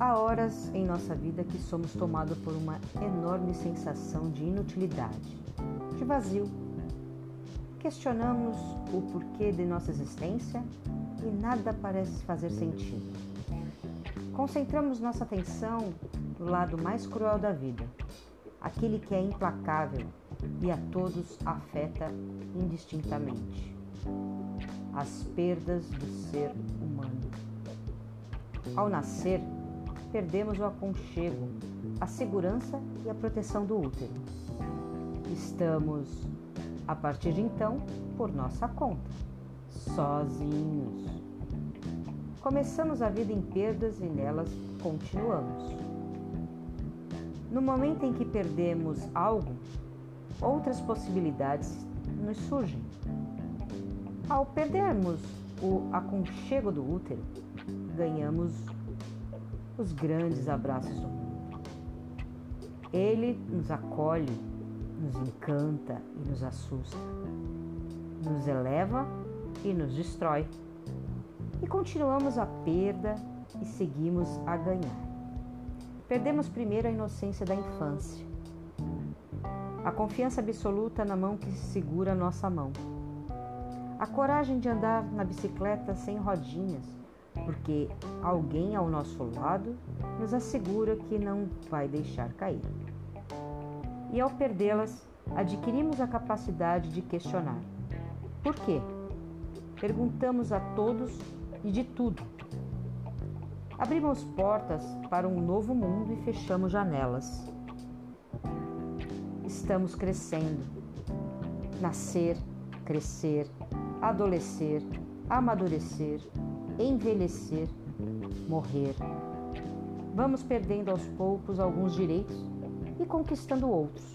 Há horas em nossa vida que somos tomados por uma enorme sensação de inutilidade, de vazio. Questionamos o porquê de nossa existência e nada parece fazer sentido. Concentramos nossa atenção no lado mais cruel da vida, aquele que é implacável e a todos afeta indistintamente. As perdas do ser humano. Ao nascer, perdemos o aconchego, a segurança e a proteção do útero. Estamos, a partir de então, por nossa conta, sozinhos. Começamos a vida em perdas e nelas continuamos. No momento em que perdemos algo, outras possibilidades nos surgem. Ao perdermos o aconchego do útero, ganhamos os grandes abraços do mundo. Ele nos acolhe, nos encanta e nos assusta, nos eleva e nos destrói. E continuamos a perda e seguimos a ganhar. Perdemos primeiro a inocência da infância, a confiança absoluta na mão que segura nossa mão, a coragem de andar na bicicleta sem rodinhas porque alguém ao nosso lado nos assegura que não vai deixar cair. E ao perdê-las, adquirimos a capacidade de questionar. Por quê? Perguntamos a todos e de tudo. Abrimos portas para um novo mundo e fechamos janelas. Estamos crescendo. Nascer, crescer, adolescer, amadurecer, envelhecer, morrer. Vamos perdendo aos poucos alguns direitos e conquistando outros.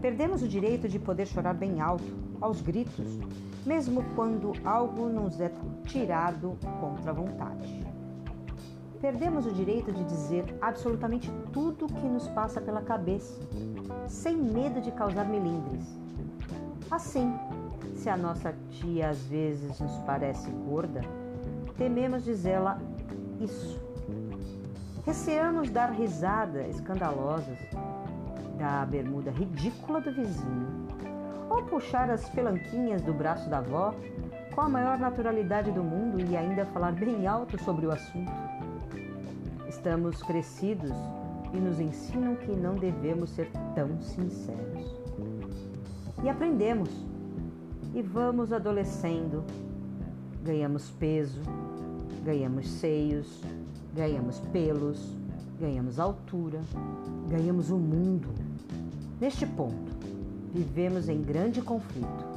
Perdemos o direito de poder chorar bem alto, aos gritos, mesmo quando algo nos é tirado contra a vontade. Perdemos o direito de dizer absolutamente tudo o que nos passa pela cabeça, sem medo de causar melindres. Assim, se a nossa tia às vezes nos parece gorda, tememos dizê-la isso. Receamos dar risada escandalosas da bermuda ridícula do vizinho, ou puxar as pelanquinhas do braço da avó com a maior naturalidade do mundo e ainda falar bem alto sobre o assunto. Estamos crescidos e nos ensinam que não devemos ser tão sinceros. E aprendemos e vamos adolescendo. Ganhamos peso, ganhamos seios, ganhamos pelos, ganhamos altura, ganhamos o mundo. Neste ponto, vivemos em grande conflito.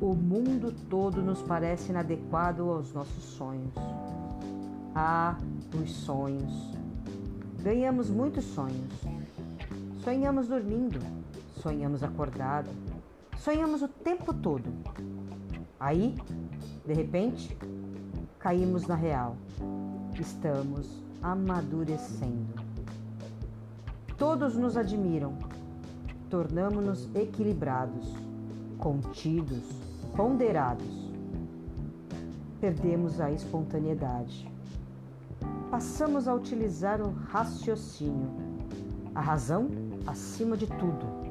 O mundo todo nos parece inadequado aos nossos sonhos. Ah, os sonhos. Ganhamos muitos sonhos. Sonhamos dormindo, sonhamos acordado, Sonhamos o tempo todo. Aí, de repente, caímos na real. Estamos amadurecendo. Todos nos admiram. Tornamos-nos equilibrados, contidos, ponderados. Perdemos a espontaneidade. Passamos a utilizar o raciocínio, a razão acima de tudo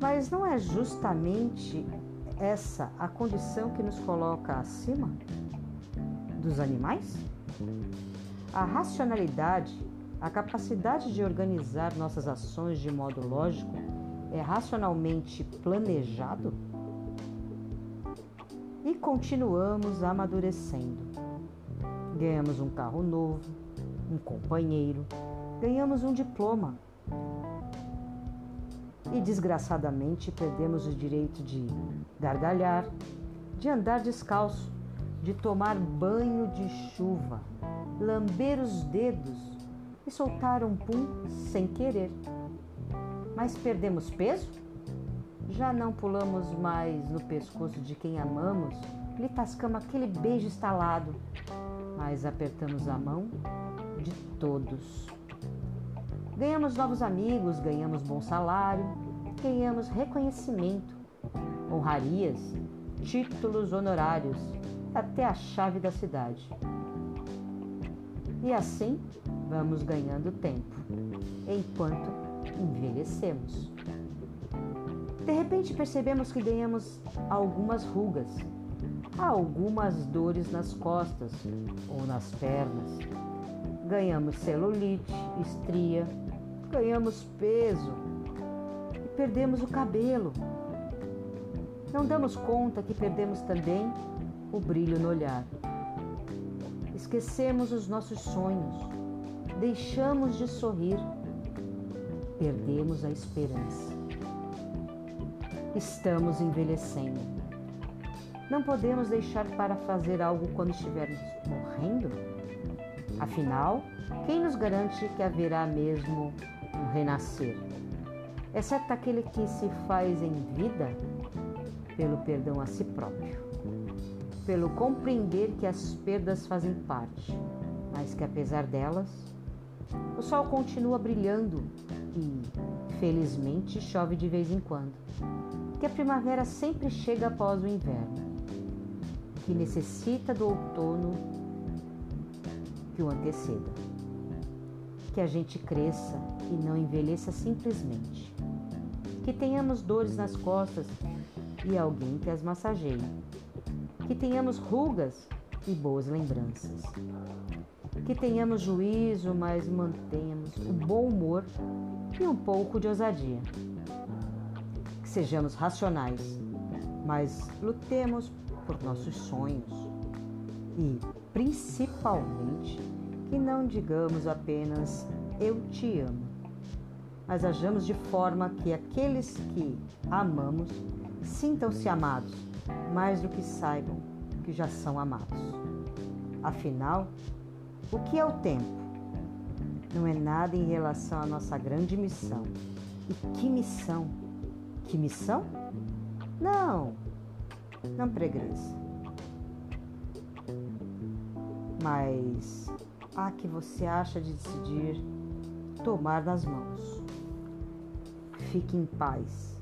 mas não é justamente essa a condição que nos coloca acima dos animais? A racionalidade, a capacidade de organizar nossas ações de modo lógico, é racionalmente planejado? E continuamos amadurecendo. Ganhamos um carro novo, um companheiro, ganhamos um diploma, e desgraçadamente perdemos o direito de gargalhar, de andar descalço, de tomar banho de chuva, lamber os dedos e soltar um pum sem querer. Mas perdemos peso? Já não pulamos mais no pescoço de quem amamos, lhe tascamos aquele beijo estalado, mas apertamos a mão de todos. Ganhamos novos amigos, ganhamos bom salário, ganhamos reconhecimento, honrarias, títulos honorários, até a chave da cidade. E assim vamos ganhando tempo, enquanto envelhecemos. De repente percebemos que ganhamos algumas rugas, algumas dores nas costas ou nas pernas. Ganhamos celulite, estria, ganhamos peso e perdemos o cabelo. Não damos conta que perdemos também o brilho no olhar. Esquecemos os nossos sonhos, deixamos de sorrir, perdemos a esperança. Estamos envelhecendo. Não podemos deixar para fazer algo quando estivermos morrendo? Afinal, quem nos garante que haverá mesmo renascer? Exceto aquele que se faz em vida pelo perdão a si próprio pelo compreender que as perdas fazem parte, mas que apesar delas, o sol continua brilhando e, felizmente, chove de vez em quando. Que a primavera sempre chega após o inverno, que necessita do outono que o anteceda. Que a gente cresça e não envelheça simplesmente. Que tenhamos dores nas costas e alguém que as massageie que tenhamos rugas e boas lembranças. Que tenhamos juízo, mas mantenhamos o bom humor e um pouco de ousadia. Que sejamos racionais, mas lutemos por nossos sonhos. E, principalmente, que não digamos apenas eu te amo, mas hajamos de forma que aqueles que amamos sintam-se amados mais do que saibam que já são amados. Afinal, o que é o tempo? Não é nada em relação à nossa grande missão. E que missão? Que missão? Não, não pregressa. Mas a que você acha de decidir tomar nas mãos. Fique em paz